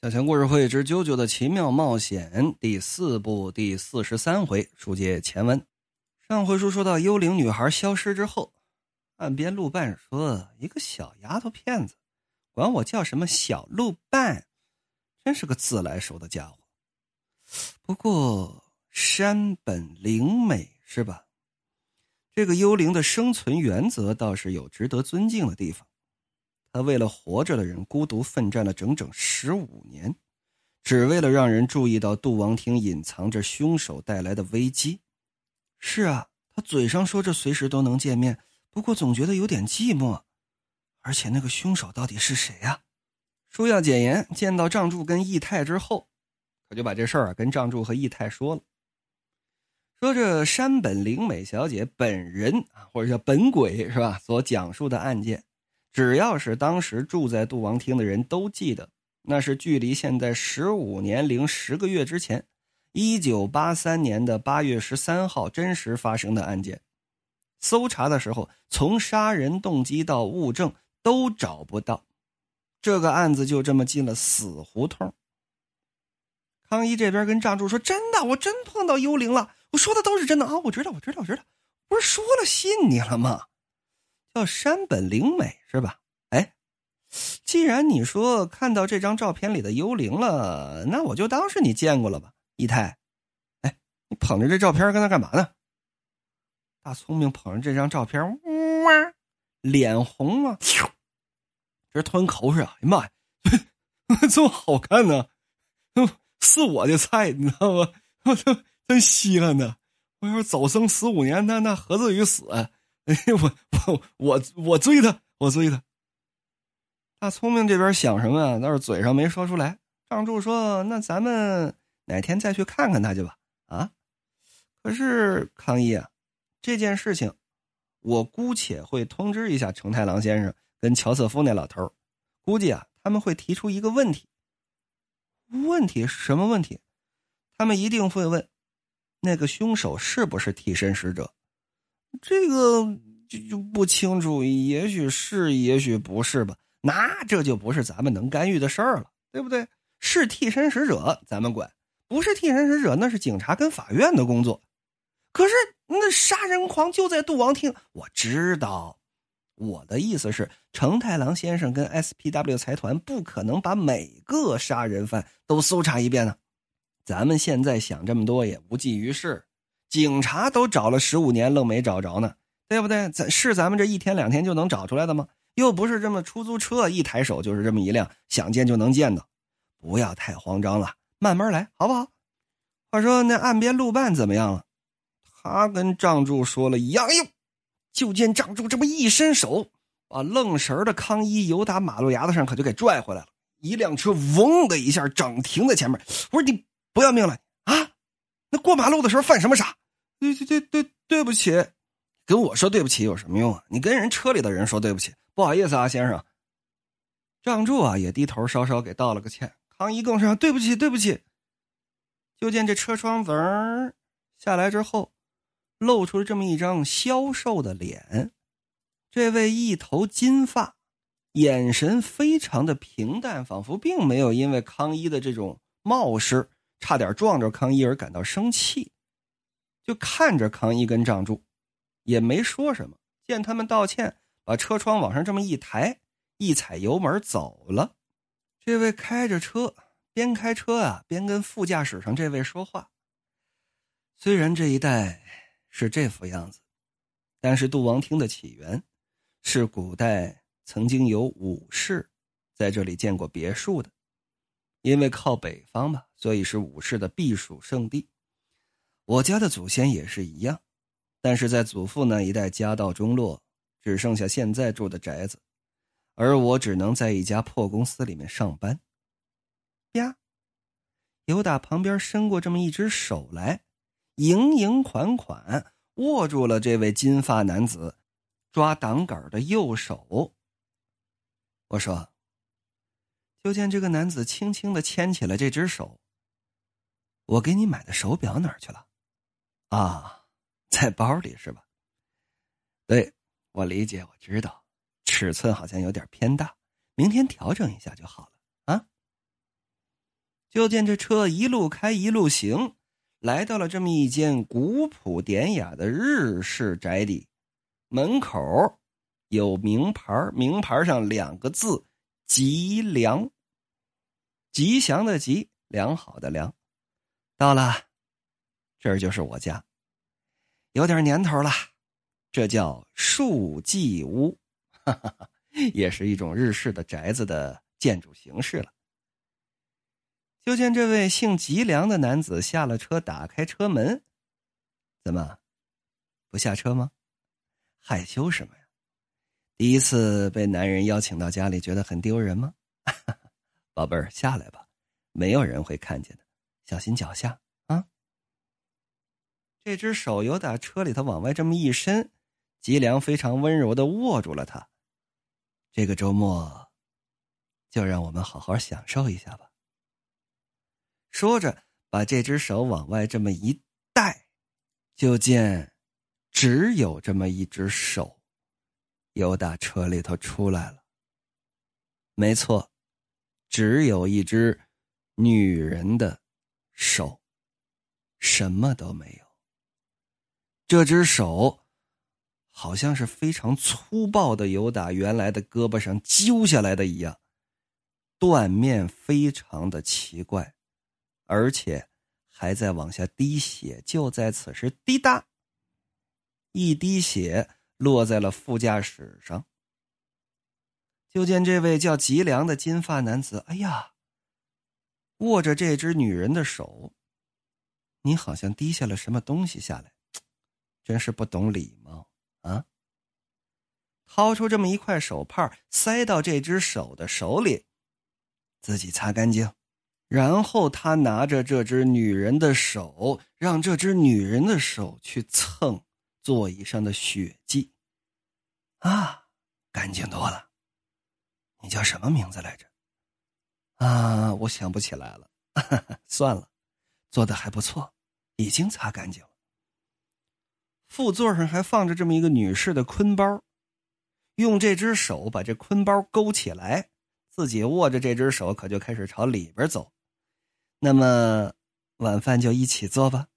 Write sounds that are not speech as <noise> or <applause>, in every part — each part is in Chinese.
小强故事会之《啾啾的奇妙冒险》第四部第四十三回，书接前文。上回书说到幽灵女孩消失之后，岸边路伴说：“一个小丫头片子，管我叫什么小路伴，真是个自来熟的家伙。不过山本灵美是吧？这个幽灵的生存原则倒是有值得尊敬的地方。”他为了活着的人孤独奋战了整整十五年，只为了让人注意到杜王厅隐藏着凶手带来的危机。是啊，他嘴上说着随时都能见面，不过总觉得有点寂寞。而且那个凶手到底是谁呀？书要简言，见到仗助跟义太之后，可就把这事儿啊跟仗助和义太说了。说这山本灵美小姐本人啊，或者叫本鬼是吧？所讲述的案件。只要是当时住在杜王厅的人都记得，那是距离现在十五年零十个月之前，一九八三年的八月十三号真实发生的案件。搜查的时候，从杀人动机到物证都找不到，这个案子就这么进了死胡同。康一这边跟仗助说：“真的，我真碰到幽灵了，我说的都是真的啊！我知道，我知道，我知道，不是说了信你了吗？”叫山本灵美是吧？哎，既然你说看到这张照片里的幽灵了，那我就当是你见过了吧，姨太。哎，你捧着这照片跟他干嘛呢？大聪明捧着这张照片，哇，脸红了，这吞口水！哎呀妈呀，<laughs> 这么好看呢？<laughs> 是我的菜，你知道吗？我操，真稀罕呢！我要是早生十五年，那那何至于死？<laughs> 哎，我我我我追他，我追他。大聪明这边想什么啊？倒是嘴上没说出来。仗助说：“那咱们哪天再去看看他去吧。”啊，可是康一啊，这件事情，我姑且会通知一下成太郎先生跟乔瑟夫那老头估计啊，他们会提出一个问题。问题是什么问题？他们一定会问，那个凶手是不是替身使者？这个就就不清楚，也许是，也许不是吧。那这就不是咱们能干预的事儿了，对不对？是替身使者，咱们管；不是替身使者，那是警察跟法院的工作。可是那杀人狂就在杜王厅，我知道。我的意思是，成太郎先生跟 SPW 财团不可能把每个杀人犯都搜查一遍呢。咱们现在想这么多也无济于事。警察都找了十五年，愣没找着呢，对不对？咱是咱们这一天两天就能找出来的吗？又不是这么出租车，一抬手就是这么一辆，想见就能见的。不要太慌张了，慢慢来，好不好？话说那岸边路伴怎么样了？他跟仗助说了一样，哎呦！就见仗助这么一伸手，把愣神的康一由打马路牙子上可就给拽回来了。一辆车嗡的一下整停在前面。我说你不要命了啊？那过马路的时候犯什么傻？对对对对，对不起，跟我说对不起有什么用啊？你跟人车里的人说对不起，不好意思啊，先生。仗助啊也低头稍稍给道了个歉。康一更是对不起对不起。就见这车窗子儿下来之后，露出了这么一张消瘦的脸。这位一头金发，眼神非常的平淡，仿佛并没有因为康一的这种冒失。差点撞着康一而感到生气，就看着康一跟仗助，也没说什么。见他们道歉，把车窗往上这么一抬，一踩油门走了。这位开着车，边开车啊边跟副驾驶上这位说话。虽然这一带是这副样子，但是杜王厅的起源是古代曾经有武士在这里建过别墅的。因为靠北方嘛，所以是武士的避暑胜地。我家的祖先也是一样，但是在祖父那一代家道中落，只剩下现在住的宅子，而我只能在一家破公司里面上班。呀，有打旁边伸过这么一只手来，盈盈款款握住了这位金发男子抓挡杆的右手。我说。就见这个男子轻轻的牵起了这只手。我给你买的手表哪儿去了？啊，<laughs> 在包里是吧？对，我理解，我知道，尺寸好像有点偏大，明天调整一下就好了啊。就见这车一路开一路行，来到了这么一间古朴典雅的日式宅邸，门口有名牌，名牌上两个字“吉良”，吉祥的吉，良好的良。到了，这儿就是我家，有点年头了，这叫树纪屋，哈哈哈。也是一种日式的宅子的建筑形式了。就见这位姓吉良的男子下了车，打开车门，怎么不下车吗？害羞什么呀？第一次被男人邀请到家里，觉得很丢人吗？<laughs> 宝贝儿，下来吧，没有人会看见的，小心脚下！这只手由打车里头往外这么一伸，吉良非常温柔的握住了他。这个周末，就让我们好好享受一下吧。说着，把这只手往外这么一带，就见只有这么一只手，由打车里头出来了。没错，只有一只女人的手，什么都没有。这只手。好像是非常粗暴的，由打原来的胳膊上揪下来的一样，断面非常的奇怪，而且还在往下滴血。就在此时，滴答，一滴血落在了副驾驶上。就见这位叫吉良的金发男子，哎呀，握着这只女人的手，你好像滴下了什么东西下来，真是不懂礼貌。啊！掏出这么一块手帕，塞到这只手的手里，自己擦干净。然后他拿着这只女人的手，让这只女人的手去蹭座椅上的血迹。啊，干净多了。你叫什么名字来着？啊，我想不起来了。<laughs> 算了，做的还不错，已经擦干净。副座上还放着这么一个女士的坤包，用这只手把这坤包勾起来，自己握着这只手，可就开始朝里边走。那么晚饭就一起做吧。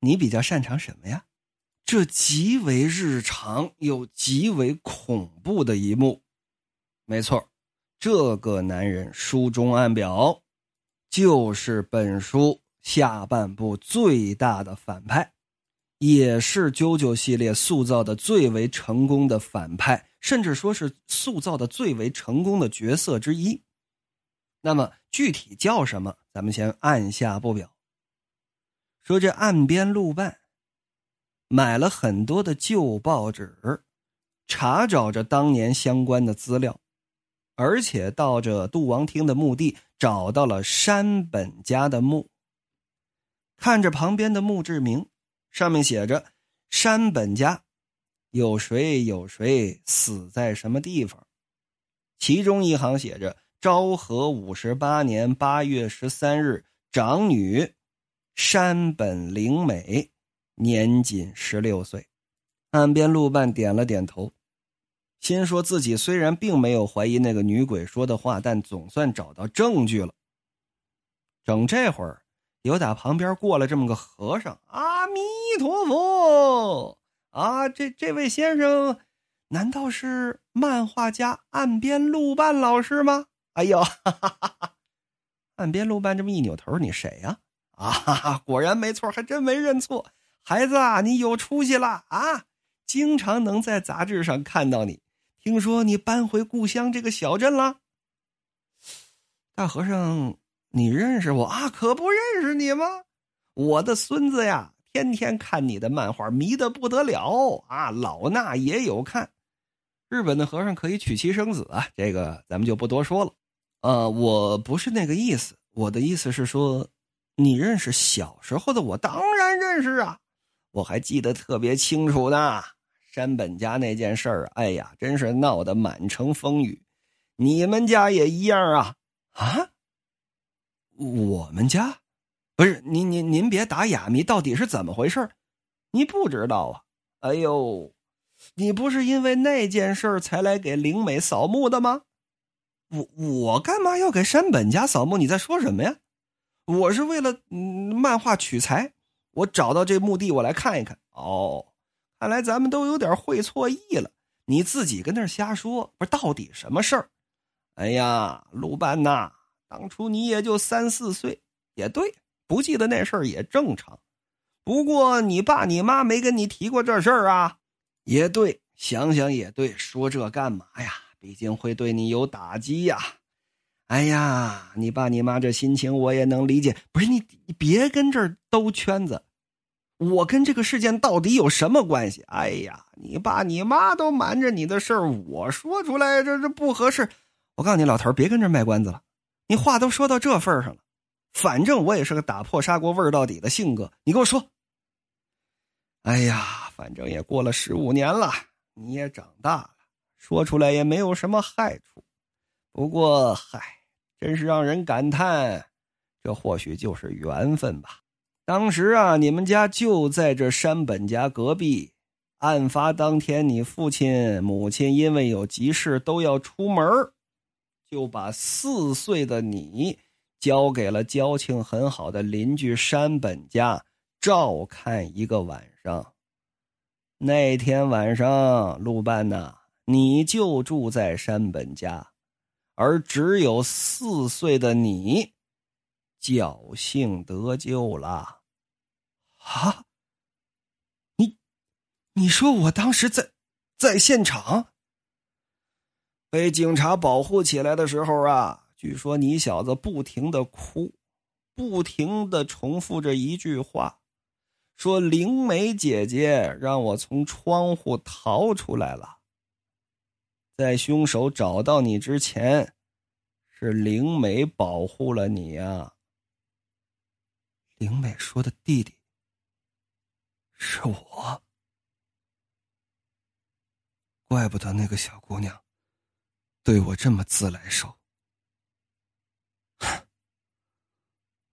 你比较擅长什么呀？这极为日常又极为恐怖的一幕。没错，这个男人书中暗表，就是本书下半部最大的反派。也是啾啾系列塑造的最为成功的反派，甚至说是塑造的最为成功的角色之一。那么具体叫什么，咱们先按下不表。说这岸边路伴买了很多的旧报纸，查找着当年相关的资料，而且到这杜王厅的墓地找到了山本家的墓，看着旁边的墓志铭。上面写着：“山本家有谁有谁死在什么地方？”其中一行写着：“昭和五十八年八月十三日，长女山本灵美，年仅十六岁。”岸边路半点了点头，心说自己虽然并没有怀疑那个女鬼说的话，但总算找到证据了。整这会儿。有打旁边过来这么个和尚，阿弥陀佛啊！这这位先生，难道是漫画家岸边路伴老师吗？哎呦，哈 <laughs> 哈岸边路伴这么一扭头，你谁呀？啊，<laughs> 果然没错，还真没认错。孩子啊，你有出息了啊！经常能在杂志上看到你。听说你搬回故乡这个小镇了？大和尚。你认识我啊？可不认识你吗？我的孙子呀，天天看你的漫画，迷得不得了啊！老衲也有看。日本的和尚可以娶妻生子啊，这个咱们就不多说了。呃，我不是那个意思，我的意思是说，你认识小时候的我？当然认识啊，我还记得特别清楚呢。山本家那件事儿，哎呀，真是闹得满城风雨。你们家也一样啊？啊？我们家，不是您您您别打哑谜，到底是怎么回事？你不知道啊？哎呦，你不是因为那件事才来给灵美扫墓的吗？我我干嘛要给山本家扫墓？你在说什么呀？我是为了嗯漫画取材，我找到这墓地，我来看一看。哦，看来咱们都有点会错意了。你自己跟那瞎说，不是到底什么事儿？哎呀，鲁班呐，当初你也就三四岁，也对，不记得那事儿也正常。不过你爸你妈没跟你提过这事儿啊？也对，想想也对，说这干嘛呀？毕竟会对你有打击呀。哎呀，你爸你妈这心情我也能理解。不是你，你别跟这儿兜圈子。我跟这个事件到底有什么关系？哎呀，你爸你妈都瞒着你的事儿，我说出来这这不合适。我告诉你，老头别跟这卖关子了。你话都说到这份上了，反正我也是个打破砂锅味到底的性格。你跟我说。哎呀，反正也过了十五年了，你也长大了，说出来也没有什么害处。不过，嗨。真是让人感叹，这或许就是缘分吧。当时啊，你们家就在这山本家隔壁。案发当天，你父亲、母亲因为有急事都要出门，就把四岁的你交给了交情很好的邻居山本家照看一个晚上。那天晚上，陆半呐，你就住在山本家。而只有四岁的你，侥幸得救了，啊！你，你说我当时在，在现场被警察保护起来的时候啊，据说你小子不停的哭，不停的重复着一句话，说灵梅姐姐让我从窗户逃出来了。在凶手找到你之前，是灵美保护了你呀。灵美说的弟弟是我，怪不得那个小姑娘对我这么自来熟。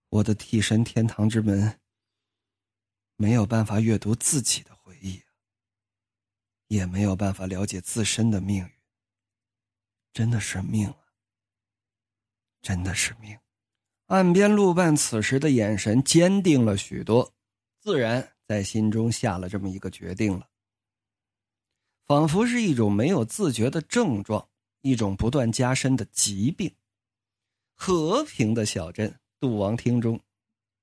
我的替身天堂之门没有办法阅读自己的回忆，也没有办法了解自身的命运。真的是命啊！真的是命。岸边陆半此时的眼神坚定了许多，自然在心中下了这么一个决定了。仿佛是一种没有自觉的症状，一种不断加深的疾病。和平的小镇杜王厅中，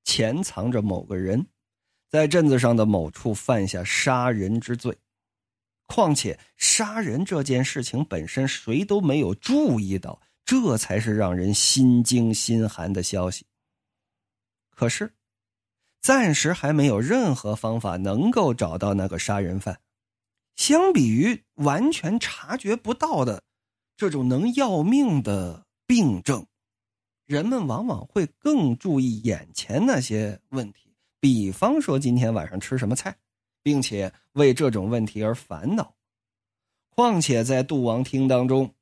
潜藏着某个人，在镇子上的某处犯下杀人之罪。况且杀人这件事情本身谁都没有注意到，这才是让人心惊心寒的消息。可是，暂时还没有任何方法能够找到那个杀人犯。相比于完全察觉不到的这种能要命的病症，人们往往会更注意眼前那些问题，比方说今天晚上吃什么菜。并且为这种问题而烦恼，况且在杜王厅当中，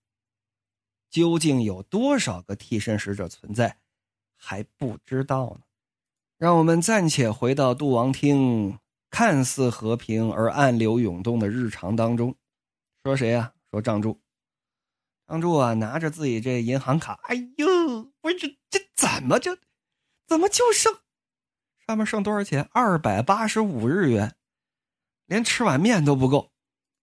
究竟有多少个替身使者存在，还不知道呢。让我们暂且回到杜王厅看似和平而暗流涌动的日常当中。说谁呀？说张柱。张柱啊，拿着自己这银行卡，哎呦，我这这怎么就，怎么就剩，上面剩多少钱？二百八十五日元。连吃碗面都不够，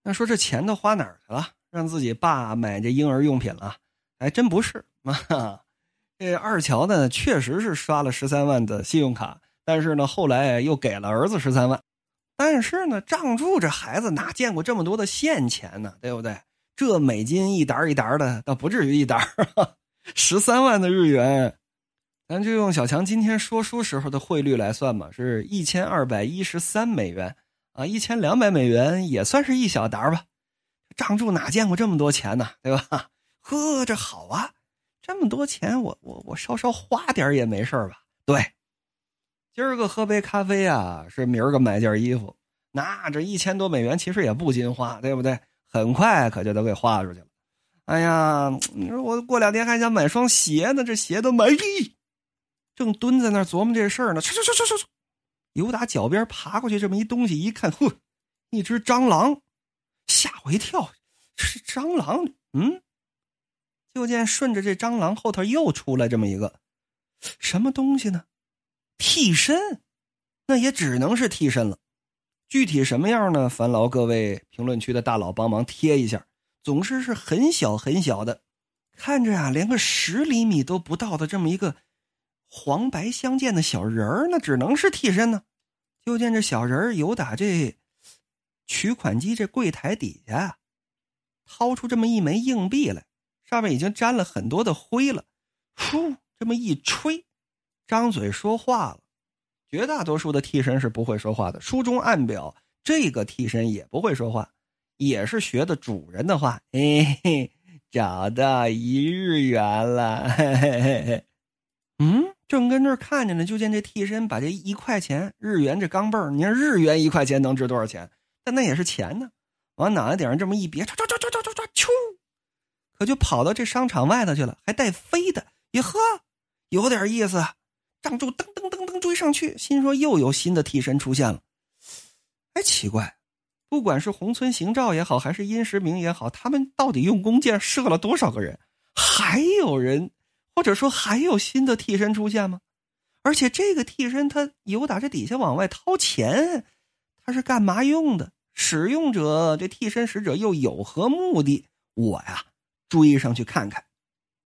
那说这钱都花哪儿去了？让自己爸买这婴儿用品了？还真不是啊！<laughs> 这二乔呢，确实是刷了十三万的信用卡，但是呢，后来又给了儿子十三万。但是呢，仗柱这孩子哪见过这么多的现钱呢？对不对？这美金一沓一沓的，倒不至于一沓 <laughs> 十三万的日元，咱就用小强今天说书时候的汇率来算吧，是一千二百一十三美元。啊，一千两百美元也算是一小沓吧。账柱哪见过这么多钱呢？对吧？<laughs> 呵，这好啊，这么多钱，我我我稍稍花点也没事吧？对，今儿个喝杯咖啡啊，是明儿个买件衣服，那这一千多美元其实也不禁花，对不对？很快可就都给花出去了。哎呀，你说我过两天还想买双鞋呢，这鞋都没。正蹲在那琢磨这事儿呢，去去去去去。由打脚边爬过去，这么一东西，一看，呵，一只蟑螂，吓我一跳。是蟑螂，嗯。就见顺着这蟑螂后头又出来这么一个，什么东西呢？替身，那也只能是替身了。具体什么样呢？烦劳各位评论区的大佬帮忙贴一下。总是是很小很小的，看着呀，连个十厘米都不到的这么一个黄白相间的小人儿，那只能是替身呢。就见这小人儿由打这取款机这柜台底下掏出这么一枚硬币来，上面已经沾了很多的灰了。呼，这么一吹，张嘴说话了。绝大多数的替身是不会说话的，书中暗表这个替身也不会说话。也是学的主人的话，嘿嘿，找到一日元了。嘿嘿嘿嘿。嗯，正跟这儿看着呢，就见这替身把这一块钱日元这钢镚儿，你看日元一块钱能值多少钱？但那也是钱呢，往脑袋顶上这么一别，唰唰唰唰唰唰唰，咻，可就跑到这商场外头去了，还带飞的。哟呵，有点意思。张柱噔噔噔噔追上去，心说又有新的替身出现了。哎，奇怪。不管是宏村行照也好，还是殷实明也好，他们到底用弓箭射了多少个人？还有人，或者说还有新的替身出现吗？而且这个替身他由打这底下往外掏钱，他是干嘛用的？使用者这替身使者又有何目的？我呀，追上去看看。